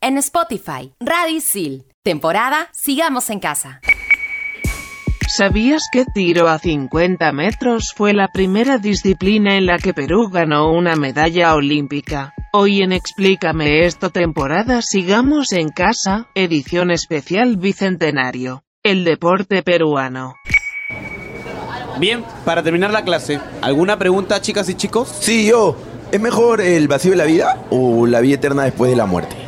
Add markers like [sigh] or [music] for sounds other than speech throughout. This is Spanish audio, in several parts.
En Spotify, Radisil. Temporada Sigamos en Casa. ¿Sabías que tiro a 50 metros fue la primera disciplina en la que Perú ganó una medalla olímpica? Hoy en Explícame esto temporada Sigamos en Casa, edición especial Bicentenario. El deporte peruano. Bien, para terminar la clase, ¿alguna pregunta chicas y chicos? Sí, yo. ¿Es mejor el vacío de la vida o la vida eterna después de la muerte?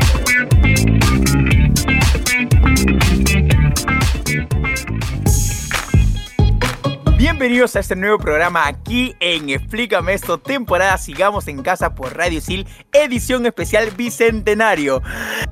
Bienvenidos a este nuevo programa aquí en Explícame esto, temporada Sigamos en Casa por Radio Sil, edición especial Bicentenario.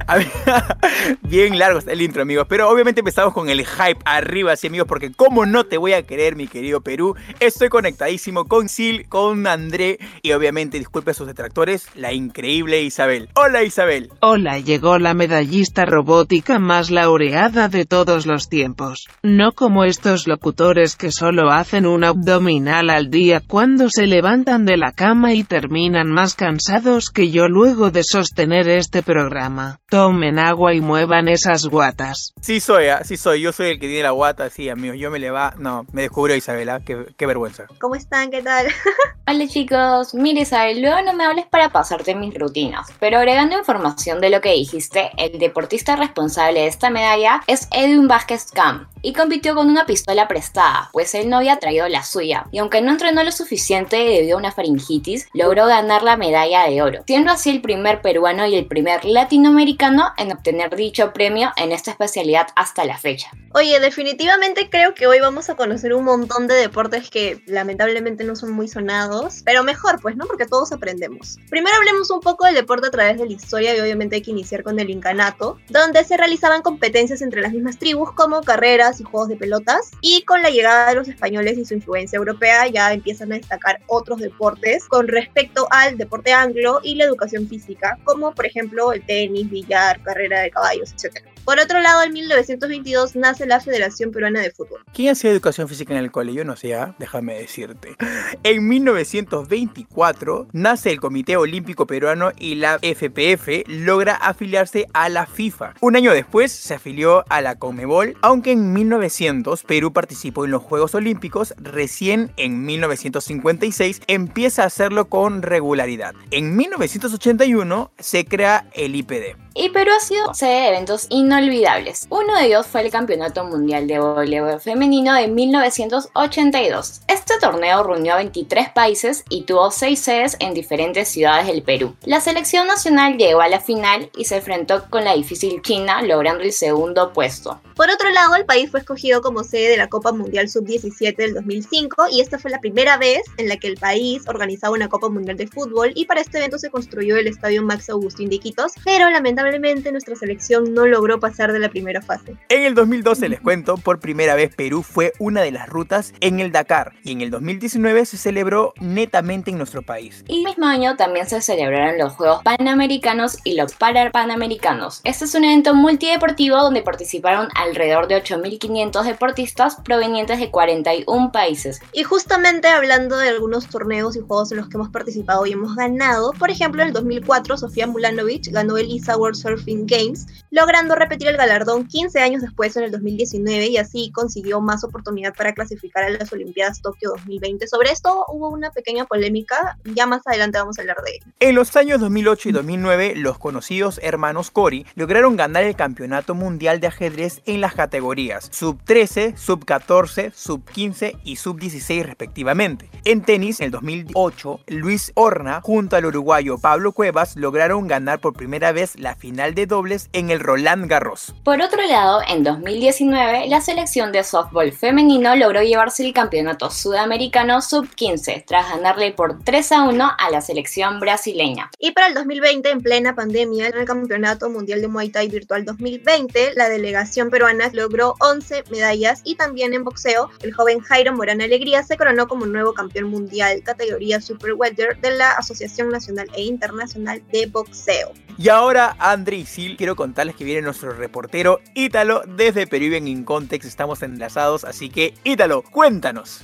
[laughs] Bien largo está el intro, amigos, pero obviamente empezamos con el hype arriba, sí, amigos, porque como no te voy a querer, mi querido Perú, estoy conectadísimo con Sil, con André y obviamente, disculpe a sus detractores, la increíble Isabel. Hola Isabel. Hola, llegó la medallista robótica más laureada de todos los tiempos. No como estos locutores que solo hacen un abdominal al día cuando se levantan de la cama y terminan más cansados que yo luego de sostener este programa. Tomen agua y muevan esas guatas. Sí soy, ¿ah? sí soy, yo soy el que tiene la guata, sí, amigos, yo me le va, no, me descubrió Isabela, qué, qué vergüenza. ¿Cómo están? ¿Qué tal? [laughs] Hola chicos, mire Isabel, luego no me hables para pasarte mis rutinas, pero agregando información de lo que dijiste, el deportista responsable de esta medalla es Edwin Vázquez Camp y compitió con una pistola prestada, pues él no había traído la suya, y aunque no entrenó lo suficiente debido a una faringitis, logró ganar la medalla de oro, siendo así el primer peruano y el primer latinoamericano en obtener dicho premio en esta especialidad hasta la fecha. Oye, definitivamente creo que hoy vamos a conocer un montón de deportes que lamentablemente no son muy sonados, pero mejor pues, ¿no? Porque todos aprendemos. Primero hablemos un poco del deporte a través de la historia y obviamente hay que iniciar con el incanato, donde se realizaban competencias entre las mismas tribus como carreras y juegos de pelotas, y con la llegada de los españoles y su influencia europea ya empiezan a destacar otros deportes con respecto al deporte anglo y la educación física, como por ejemplo el tenis, billar, carrera de caballos, etc. Por otro lado, en 1922 nace la Federación Peruana de Fútbol. ¿Quién hacía educación física en el cole? Yo no sé, ¿ah? déjame decirte. En 1924 nace el Comité Olímpico Peruano y la FPF logra afiliarse a la FIFA. Un año después se afilió a la Conmebol, aunque en 1900 Perú participó en los Juegos Olímpicos, recién en 1956 empieza a hacerlo con regularidad. En 1981 se crea el IPD. Y Perú ha sido sede de eventos inolvidables. Uno de ellos fue el Campeonato Mundial de Voleibol Femenino de 1982. Este torneo reunió a 23 países y tuvo 6 sedes en diferentes ciudades del Perú. La selección nacional llegó a la final y se enfrentó con la difícil China, logrando el segundo puesto. Por otro lado, el país fue escogido como sede de la Copa Mundial Sub-17 del 2005 y esta fue la primera vez en la que el país organizaba una Copa Mundial de Fútbol y para este evento se construyó el Estadio Max Agustín de pero lamentablemente nuestra selección no logró pasar de la primera fase. En el 2012, les cuento, por primera vez Perú fue una de las rutas en el Dakar y en el 2019 se celebró netamente en nuestro país. Y el mismo año también se celebraron los Juegos Panamericanos y los Parapanamericanos. Este es un evento multideportivo donde participaron alrededor de 8.500 deportistas provenientes de 41 países. Y justamente hablando de algunos torneos y juegos en los que hemos participado y hemos ganado, por ejemplo, en el 2004 Sofía Mulanovic ganó el ISA World Surfing Games, logrando repetir el galardón 15 años después en el 2019 y así consiguió más oportunidad para clasificar a las Olimpiadas Tokio 2020. Sobre esto hubo una pequeña polémica, ya más adelante vamos a hablar de ello. En los años 2008 y 2009, los conocidos hermanos Cori lograron ganar el Campeonato Mundial de Ajedrez en las categorías Sub 13, Sub 14, Sub 15 y Sub 16 respectivamente. En tenis, en el 2008, Luis Horna junto al uruguayo Pablo Cuevas lograron ganar por primera vez la final de dobles en el Roland Garros carros. Por otro lado, en 2019, la selección de softball femenino logró llevarse el campeonato sudamericano sub-15 tras ganarle por 3 a 1 a la selección brasileña. Y para el 2020, en plena pandemia, en el Campeonato Mundial de Muay Thai Virtual 2020, la delegación peruana logró 11 medallas y también en boxeo, el joven Jairo Morán Alegría se coronó como nuevo campeón mundial categoría Super Welter de la Asociación Nacional e Internacional de Boxeo. Y ahora, André y Sil, quiero contarles que viene nuestro reportero Ítalo desde Peruvian In Context. Estamos enlazados, así que Ítalo, cuéntanos.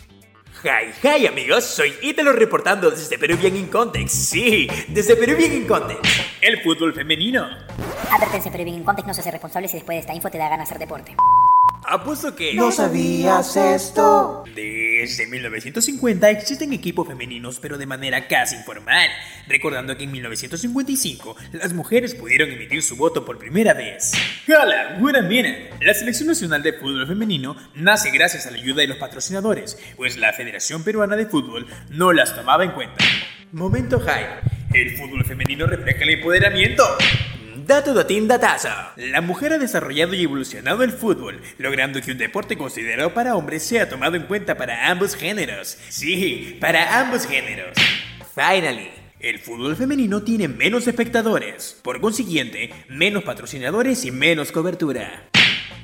Hi, hi amigos, soy Ítalo reportando desde Peruvian In Context. Sí, desde Peruvian In Context. El fútbol femenino. Advertencia, Peruvian In Context no se hace responsable si después de esta info te da ganas de hacer deporte. Apuesto que... ¿No sabías esto? Desde 1950 existen equipos femeninos, pero de manera casi informal. Recordando que en 1955 las mujeres pudieron emitir su voto por primera vez. Hola, wait a minute. La Selección Nacional de Fútbol Femenino nace gracias a la ayuda de los patrocinadores, pues la Federación Peruana de Fútbol no las tomaba en cuenta. Momento high. El fútbol femenino refleja el empoderamiento. Dato datín datazo. La mujer ha desarrollado y evolucionado el fútbol, logrando que un deporte considerado para hombres sea tomado en cuenta para ambos géneros. Sí, para ambos géneros. Finally. El fútbol femenino tiene menos espectadores, por consiguiente, menos patrocinadores y menos cobertura.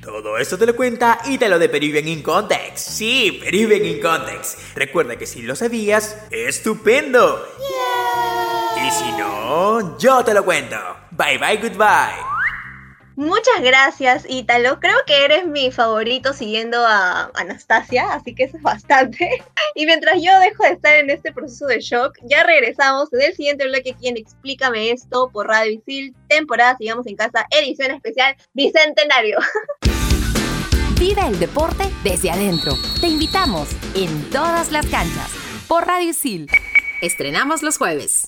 Todo esto te lo cuenta y te lo de Peruvian in Context. Sí, Peruvian in Context. Recuerda que si lo sabías, estupendo. Y si no, yo te lo cuento. Bye bye, goodbye. Muchas gracias, Ítalo. Creo que eres mi favorito siguiendo a Anastasia, así que eso es bastante. [laughs] Y mientras yo dejo de estar en este proceso de shock, ya regresamos del siguiente bloque aquí en Explícame esto por Radio Isil, temporada Sigamos en Casa, edición especial Bicentenario. [laughs] Vive el deporte desde adentro. Te invitamos en todas las canchas por Radio Isil. Estrenamos los jueves.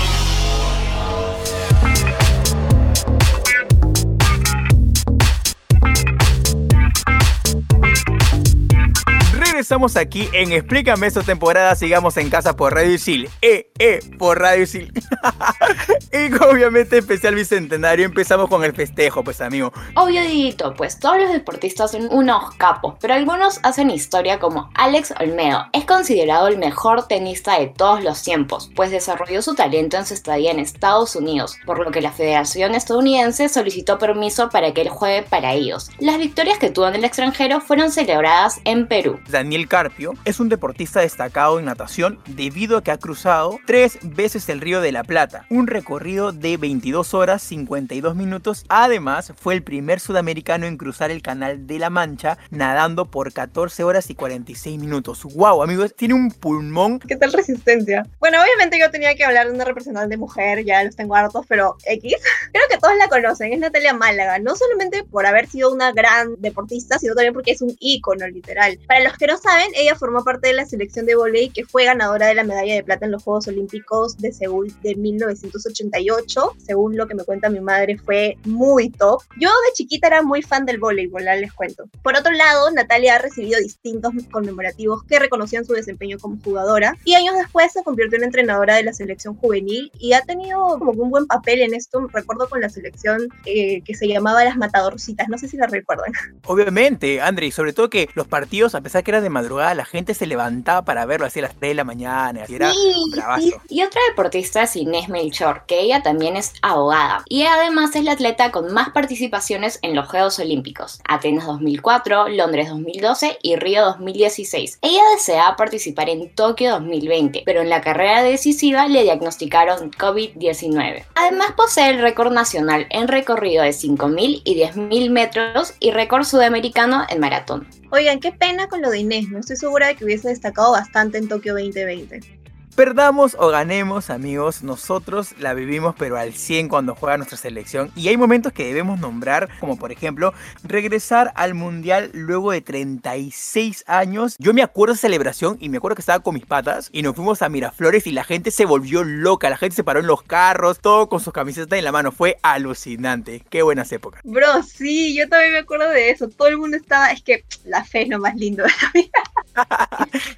Regresamos aquí en Explícame esta temporada, sigamos en casa por Radio Isil. Eh, eh, por Radio Isil. [laughs] y obviamente especial bicentenario, empezamos con el festejo, pues amigo. Obvio, Didito, pues todos los deportistas son unos capos, pero algunos hacen historia como Alex Olmedo. Es considerado el mejor tenista de todos los tiempos, pues desarrolló su talento en su estadía en Estados Unidos, por lo que la Federación Estadounidense solicitó permiso para que él juegue para ellos. Las victorias que tuvo en el extranjero fueron celebradas en Perú. Daniel Carpio es un deportista destacado en natación debido a que ha cruzado tres veces el Río de la Plata, un recorrido de 22 horas 52 minutos. Además, fue el primer sudamericano en cruzar el Canal de la Mancha nadando por 14 horas y 46 minutos. ¡Wow, amigos! Tiene un pulmón. ¿Qué tal resistencia? Bueno, obviamente yo tenía que hablar de una representante mujer, ya los tengo hartos, pero X. [laughs] Creo que todos la conocen, es Natalia Málaga, no solamente por haber sido una gran deportista, sino también porque es un ícono, literal. Para los que no saben, ella formó parte de la selección de volei que fue ganadora de la medalla de plata en los Juegos Olímpicos de Seúl de 1988. Según lo que me cuenta mi madre, fue muy top. Yo de chiquita era muy fan del voleibol, les cuento. Por otro lado, Natalia ha recibido distintos conmemorativos que reconocían su desempeño como jugadora y años después se convirtió en entrenadora de la selección juvenil y ha tenido como un buen papel en esto. Recuerdo con la selección eh, que se llamaba las Matadorcitas, no sé si la recuerdan. Obviamente, André, y sobre todo que los partidos, a pesar que eran de madrugada, la gente se levantaba para verlo así a las 3 de la mañana, así era Sí, bravazo. sí. Y otra deportista es Inés Melchor, que ella también es abogada. Y además es la atleta con más participaciones en los Juegos Olímpicos. Atenas 2004, Londres 2012 y Río 2016. Ella deseaba participar en Tokio 2020, pero en la carrera decisiva le diagnosticaron COVID-19. Además posee el récord nacional en recorrido de 5.000 y 10.000 metros y récord sudamericano en maratón. Oigan, qué pena con lo de Inés, no estoy segura de que hubiese destacado bastante en Tokio 2020. Perdamos o ganemos, amigos, nosotros la vivimos pero al 100 cuando juega nuestra selección y hay momentos que debemos nombrar, como por ejemplo, regresar al Mundial luego de 36 años. Yo me acuerdo de celebración y me acuerdo que estaba con mis patas y nos fuimos a Miraflores y la gente se volvió loca, la gente se paró en los carros, todo con sus camisetas en la mano, fue alucinante, qué buenas épocas. Bro, sí, yo también me acuerdo de eso. Todo el mundo estaba, es que la fe es lo más lindo de la vida.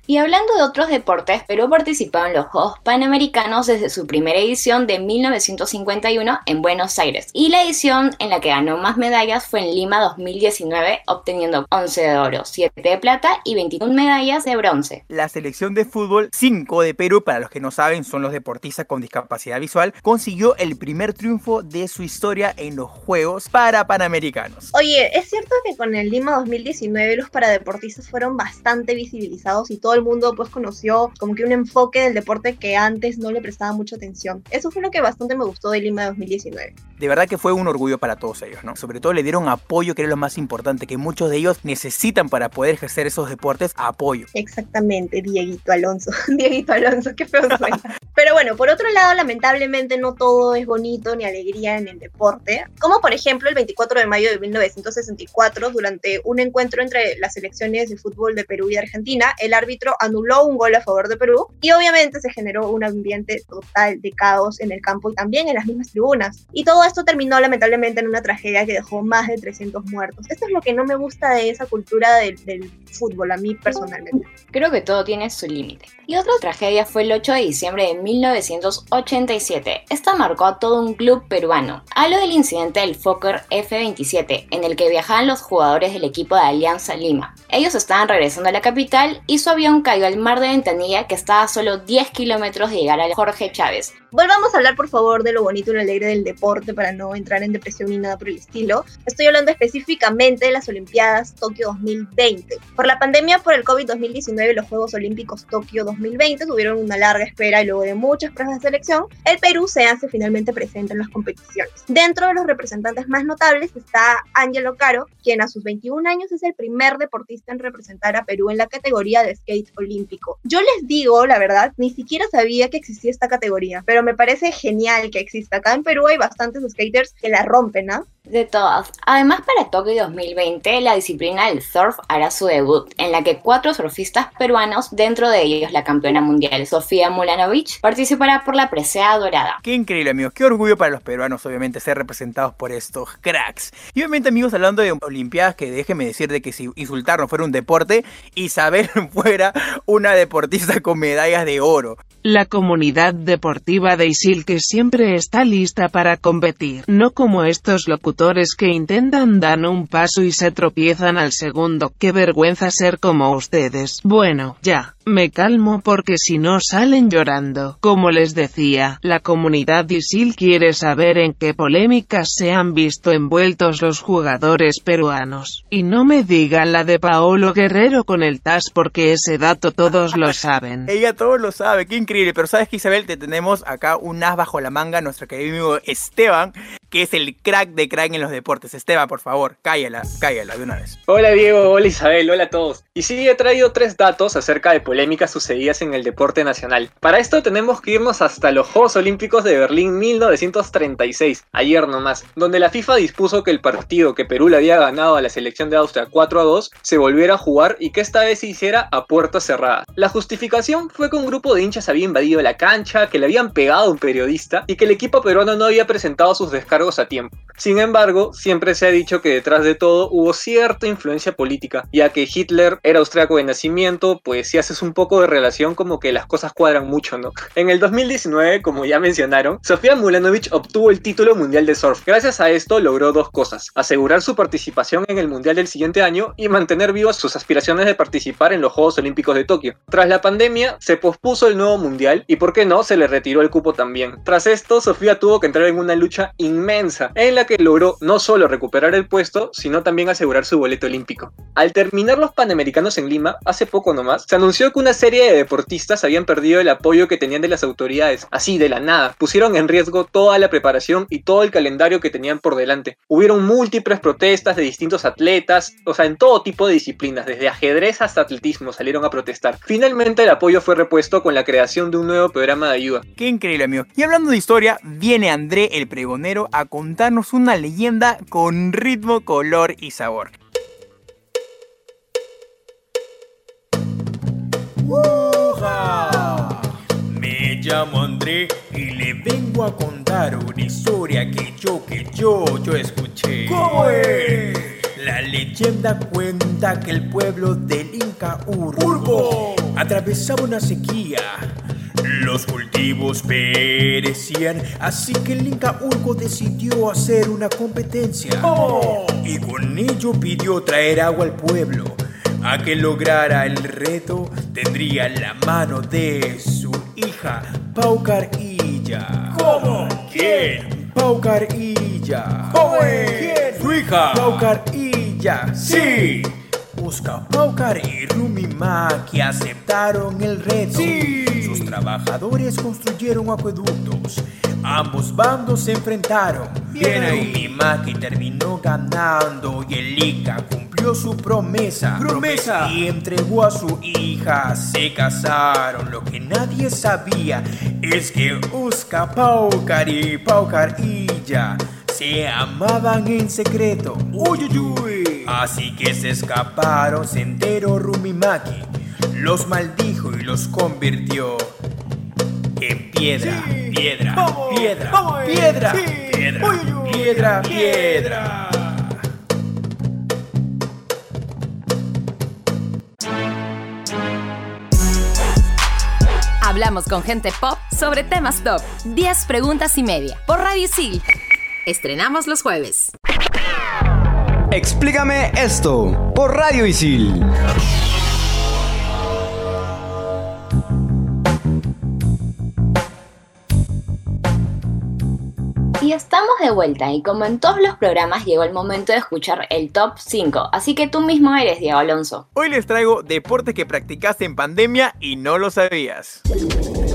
Y hablando de otros deportes, Perú participó en los Juegos Panamericanos desde su primera edición de 1951 en Buenos Aires. Y la edición en la que ganó más medallas fue en Lima 2019, obteniendo 11 de oro, 7 de plata y 21 medallas de bronce. La selección de fútbol 5 de Perú, para los que no saben, son los deportistas con discapacidad visual, consiguió el primer triunfo de su historia en los Juegos para Panamericanos. Oye, es cierto que con el Lima 2019 los paradeportistas fueron bastante visibilizados y todo el mundo pues conoció como que un enfoque del deporte que antes no le prestaba mucha atención. Eso fue lo que bastante me gustó de Lima 2019. De verdad que fue un orgullo para todos ellos, ¿no? Sobre todo le dieron apoyo, que era lo más importante, que muchos de ellos necesitan para poder ejercer esos deportes apoyo. Exactamente, Dieguito Alonso. [laughs] Dieguito Alonso, qué feo suena. [laughs] Pero bueno, por otro lado, lamentablemente no todo es bonito ni alegría en el deporte. Como por ejemplo el 24 de mayo de 1964, durante un encuentro entre las selecciones de fútbol de Perú y Argentina, el árbitro anuló un gol a favor de Perú y obviamente se generó un ambiente total de caos en el campo y también en las mismas tribunas. Y todo esto terminó lamentablemente en una tragedia que dejó más de 300 muertos. Esto es lo que no me gusta de esa cultura del, del fútbol, a mí personalmente. Creo que todo tiene su límite. Y otra tragedia fue el 8 de diciembre de 1987. Esta marcó a todo un club peruano. Hablo del incidente del Fokker F-27, en el que viajaban los jugadores del equipo de Alianza Lima. Ellos estaban regresando a la capital y su avión cayó al mar de Ventanilla que estaba a solo 10 kilómetros de llegar al Jorge Chávez. Volvamos a hablar por favor de lo bonito y lo alegre del deporte para no entrar en depresión ni nada por el estilo. Estoy hablando específicamente de las Olimpiadas Tokio 2020. Por la pandemia por el COVID-2019 los Juegos Olímpicos Tokio 2020 tuvieron una larga espera y luego de muchas pruebas de selección, el Perú se hace finalmente presente en las competiciones. Dentro de los representantes más notables está Angelo Caro, quien a sus 21 años es el primer deportista en representar a Perú en la categoría de skate olímpico. Yo les digo, la verdad, ni siquiera sabía que existía esta categoría, pero me parece genial que exista. Acá en Perú hay bastantes skaters que la rompen, ¿no? De todas. Además, para Tokio 2020, la disciplina del surf hará su debut, en la que cuatro surfistas peruanos, dentro de ellos la campeona mundial Sofía Mulanovic, participará por la presea dorada. Qué increíble, amigos. Qué orgullo para los peruanos, obviamente, ser representados por estos cracks. Y obviamente, amigos, hablando de Olimpiadas, que déjenme decir de que si insultar no fuera un deporte, Isabel [laughs] fuera una deportista con medallas de oro. La comunidad deportiva de Isil que siempre está lista para competir, no como estos locutores que intentan dar un paso y se tropiezan al segundo. Qué vergüenza ser como ustedes. Bueno, ya, me calmo porque si no salen llorando. Como les decía, la comunidad Isil quiere saber en qué polémicas se han visto envueltos los jugadores peruanos. Y no me digan la de Paolo Guerrero con el TAS porque ese dato todos lo saben. [laughs] Ella todos lo sabe, qué increíble. Pero sabes que Isabel, te tenemos acá un as bajo la manga, nuestro querido amigo Esteban, que es el crack de crack en los deportes. Esteban, por favor, cállala, cállala de una vez. Hola Diego, hola Isabel, hola a todos. Y sí, he traído tres datos acerca de polémicas sucedidas en el deporte nacional. Para esto tenemos que irnos hasta los Juegos Olímpicos de Berlín 1936, ayer nomás, donde la FIFA dispuso que el partido que Perú le había ganado a la selección de Austria 4 a 2 se volviera a jugar y que esta vez se hiciera a puerta cerrada. La justificación fue que un grupo de hinchas había invadido la cancha, que le habían pegado a un periodista y que el equipo peruano no había presentado sus descargos a tiempo. Sin embargo, siempre se ha dicho que detrás de todo hubo cierta influencia política, ya que Hitler era austriaco de nacimiento, pues si haces un poco de relación como que las cosas cuadran mucho, ¿no? En el 2019, como ya mencionaron, Sofía Mulanovic obtuvo el título mundial de surf. Gracias a esto logró dos cosas, asegurar su participación en el mundial del siguiente año y mantener vivas sus aspiraciones de participar en los Juegos Olímpicos de Tokio. Tras la pandemia, se pospuso el nuevo mundial y por qué no, se le retiró el cupo también. Tras esto, Sofía tuvo que entrar en una lucha inmensa, en la que logró no solo recuperar el puesto, sino también asegurar su boleto olímpico. Al terminar los Panamericanos en Lima, hace poco nomás, se anunció que una serie de deportistas habían perdido el apoyo que tenían de las autoridades, así de la nada. Pusieron en riesgo toda la preparación y todo el calendario que tenían por delante. Hubieron múltiples protestas de distintos atletas, o sea, en todo tipo de disciplinas, desde ajedrez hasta atletismo, salieron a protestar. Finalmente el apoyo fue repuesto con la creación de un nuevo programa de ayuda. Qué increíble, amigo. Y hablando de historia, viene André el pregonero a contarnos una leyenda con ritmo, color y sabor. Me llamo André y le vengo a contar una historia que yo, que yo, yo escuché. ¿Cómo es? La leyenda cuenta que el pueblo del Inca Urgo, atravesaba una sequía. Los cultivos perecían, así que el Inca Urgo decidió hacer una competencia. Y con ello pidió traer agua al pueblo. A que lograra el reto, tendría la mano de su hija, Paucarilla. ¿Cómo? ¿Quién? Paucarilla. ¿Cómo es? Su hija. Paucarilla. Sí. Usca Paucar y Rumimaki aceptaron el reto. Sus trabajadores construyeron acueductos. Ambos bandos se enfrentaron. Bien. Rumimaki terminó ganando y el Ica cumplió su promesa. ¡Promesa! Y entregó a su hija. Se casaron. Lo que nadie sabía es que Usca Paucar y Paucarilla se amaban en secreto. Uy, uy, uy. Así que se escaparon, se enteró Rumimaki. Los maldijo y los convirtió en piedra, piedra, Vamos, piedra, vamos, eh. piedra, Sí. piedra, Uy, uy, uy. piedra, piedra. Hablamos con gente pop sobre temas top. 10 preguntas y media. Por Radio Isil. Estrenamos los jueves. Explícame esto por Radio Isil. Y estamos de vuelta y como en todos los programas llegó el momento de escuchar el top 5, así que tú mismo eres Diego Alonso. Hoy les traigo deportes que practicaste en pandemia y no lo sabías.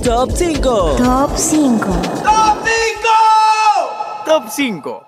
Top 5. Top 5. Top 5.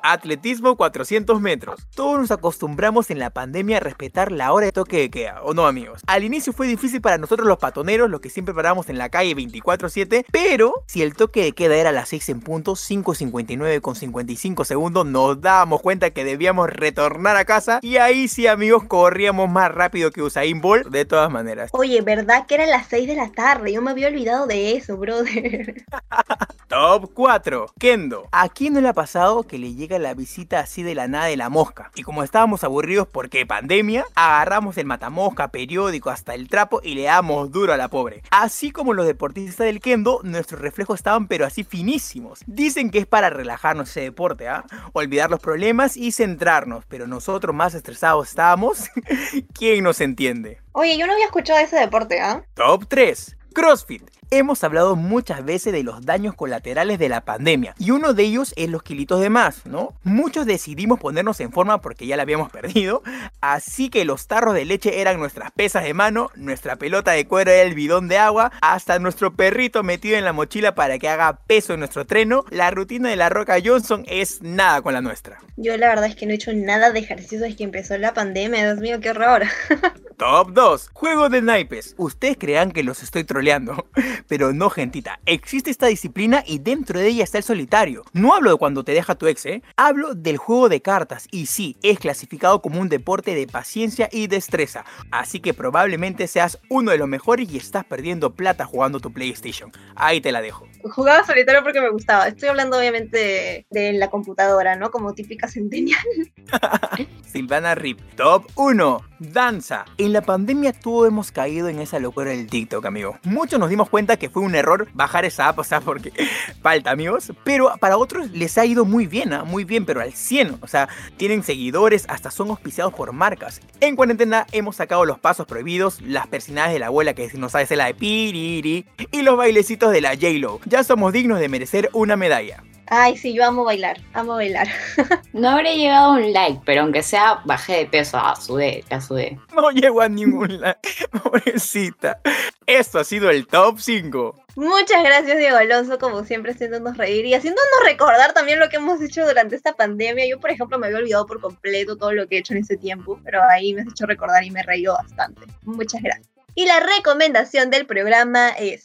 Atletismo 400 metros. Todos nos acostumbramos en la pandemia a respetar la hora de toque de queda, ¿o no amigos? Al inicio fue difícil para nosotros los patoneros, los que siempre paramos en la calle 24/7, pero si el toque de queda era a las 6 en punto, 5.59 con 55 segundos, nos dábamos cuenta que debíamos retornar a casa y ahí sí amigos corríamos más rápido que Usain Bolt de todas maneras. Oye, ¿verdad que eran las 6 de la tarde? Yo me había olvidado de eso, brother. [laughs] Top 4. Kendo. ¿A quién no le ha pasado que le llega la visita así de la nada de la mosca? Y como estábamos aburridos porque pandemia, agarramos el matamosca, periódico, hasta el trapo y le damos duro a la pobre. Así como los deportistas del Kendo, nuestros reflejos estaban pero así finísimos. Dicen que es para relajarnos ese deporte, ¿ah? Olvidar los problemas y centrarnos, pero nosotros más estresados estábamos. [laughs] ¿Quién nos entiende? Oye, yo no había escuchado ese deporte, ¿ah? Top 3. CrossFit. Hemos hablado muchas veces de los daños colaterales de la pandemia y uno de ellos es los kilitos de más, ¿no? Muchos decidimos ponernos en forma porque ya la habíamos [laughs] perdido, así que los tarros de leche eran nuestras pesas de mano, nuestra pelota de cuero era el bidón de agua, hasta nuestro perrito metido en la mochila para que haga peso en nuestro treno, la rutina de la Roca Johnson es nada con la nuestra. Yo la verdad es que no he hecho nada de ejercicio desde que empezó la pandemia, Dios mío, qué horror. [laughs] Top 2. Juego de naipes. Ustedes crean que los estoy troleando, pero no, gentita. Existe esta disciplina y dentro de ella está el solitario. No hablo de cuando te deja tu ex, ¿eh? Hablo del juego de cartas y sí, es clasificado como un deporte de paciencia y destreza. Así que probablemente seas uno de los mejores y estás perdiendo plata jugando tu PlayStation. Ahí te la dejo. Jugaba solitario porque me gustaba. Estoy hablando obviamente de, la computadora, ¿no? Como típica centennial. [laughs] Silvana Rip. Top 1. Danza. En la pandemia todos hemos caído en esa locura del TikTok, amigo. Muchos nos dimos cuenta que fue un error bajar esa app, o sea, porque [laughs] falta, amigos. Pero para otros les ha ido muy bien, ¿ah? muy bien, pero al 100. O sea, tienen seguidores, hasta son auspiciados por marcas. En cuarentena hemos sacado los pasos prohibidos, las persinadas de la abuela que no sabe hacer la de piriri y los bailecitos de la J-Lo. Ya somos dignos de merecer una medalla. Ay, sí, yo amo bailar, amo bailar. [laughs] No habré llegado a un like, pero aunque sea bajé de peso, ah, sudé, ya sudé. No llego a ningún like, [laughs] pobrecita. Esto ha sido el top 5. Muchas gracias, Diego Alonso, como siempre, haciéndonos reír y haciéndonos recordar también lo que hemos hecho durante esta pandemia. Yo, por ejemplo, me había olvidado por completo todo lo que he hecho en ese tiempo, pero ahí me has hecho recordar y me he reído bastante. Muchas gracias. Y la recomendación del programa es...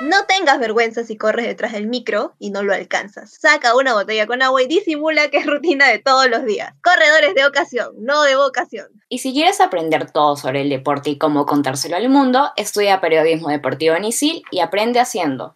No tengas vergüenza si corres detrás del micro y no lo alcanzas. Saca una botella con agua y disimula que es rutina de todos los días. Corredores de ocasión, no de vocación. Y si quieres aprender todo sobre el deporte y cómo contárselo al mundo, estudia periodismo deportivo en ISIL y aprende haciendo.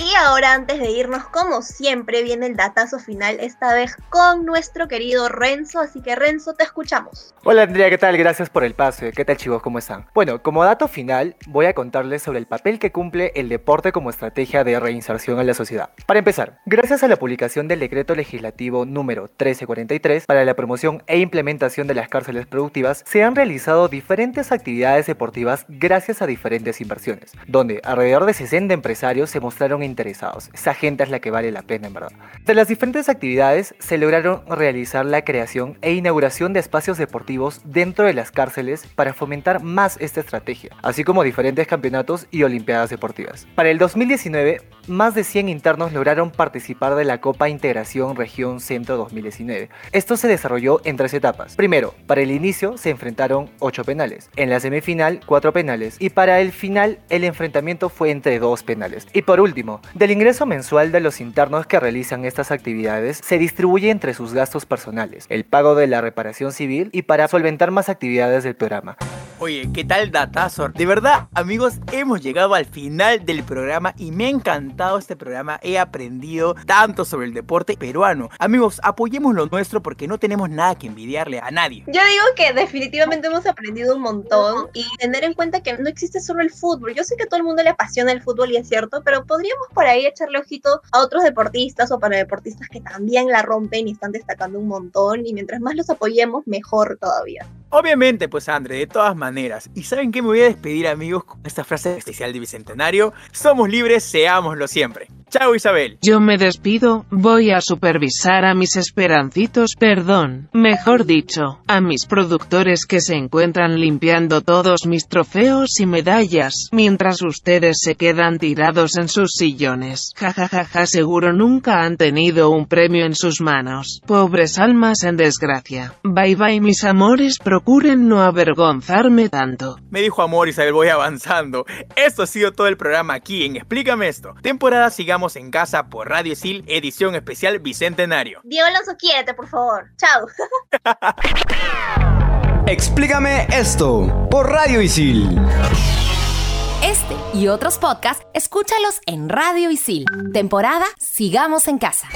Y ahora antes de irnos, como siempre, viene el datazo final, esta vez con nuestro querido Renzo, así que Renzo, te escuchamos. Hola Andrea, ¿qué tal? Gracias por el pase. ¿Qué tal chicos? ¿Cómo están? Bueno, como dato final, voy a contarles sobre el papel que cumple el deporte como estrategia de reinserción en la sociedad. Para empezar, gracias a la publicación del decreto legislativo número 1343 para la promoción e implementación de las cárceles productivas, se han realizado diferentes actividades deportivas gracias a diferentes inversiones, donde alrededor de 60 empresarios se mostraron interesados. Esa gente es la que vale la pena, en verdad. De las diferentes actividades, se lograron realizar la creación e inauguración de espacios deportivos dentro de las cárceles para fomentar más esta estrategia, así como diferentes campeonatos y olimpiadas deportivas. Para el 2019, más de 100 internos lograron participar de la Copa Integración Región Centro 2019. Esto se desarrolló en tres etapas. Primero, para el inicio se enfrentaron 8 penales, en la semifinal 4 penales y para el final el enfrentamiento fue entre 2 penales. Y por último, del ingreso mensual de los internos que realizan estas actividades se distribuye entre sus gastos personales, el pago de la reparación civil y para solventar más actividades del programa. Oye, ¿qué tal Datazor? De verdad, amigos, hemos llegado al final del programa y me ha encantado este programa. He aprendido tanto sobre el deporte peruano. Amigos, apoyemos lo nuestro porque no tenemos nada que envidiarle a nadie. Yo digo que definitivamente hemos aprendido un montón y tener en cuenta que no existe solo el fútbol. Yo sé que a todo el mundo le apasiona el fútbol y es cierto, pero podríamos por ahí echarle ojito a otros deportistas o para deportistas que también la rompen y están destacando un montón y mientras más los apoyemos, mejor todavía. Obviamente, pues André, de todas maneras. ¿Y saben qué? Me voy a despedir, amigos, con esta frase especial de Bicentenario. Somos libres, seámoslo siempre. Chao, Isabel. Yo me despido, voy a supervisar a mis esperancitos, perdón, mejor dicho, a mis productores que se encuentran limpiando todos mis trofeos y medallas, mientras ustedes se quedan tirados en sus sillones. Jajajaja, ja, ja, seguro nunca han tenido un premio en sus manos. Pobres almas en desgracia. Bye bye mis amores, procuren no avergonzarme tanto. Me dijo amor, Isabel, voy avanzando. Esto ha sido todo el programa aquí en Explícame esto. Temporada sigamos en casa por Radio Sil, edición especial Bicentenario. Diego Alonso, quiérete, por favor. Chao. [laughs] Explícame esto por Radio Isil. Este y otros podcasts, escúchalos en Radio Isil. Temporada Sigamos en Casa.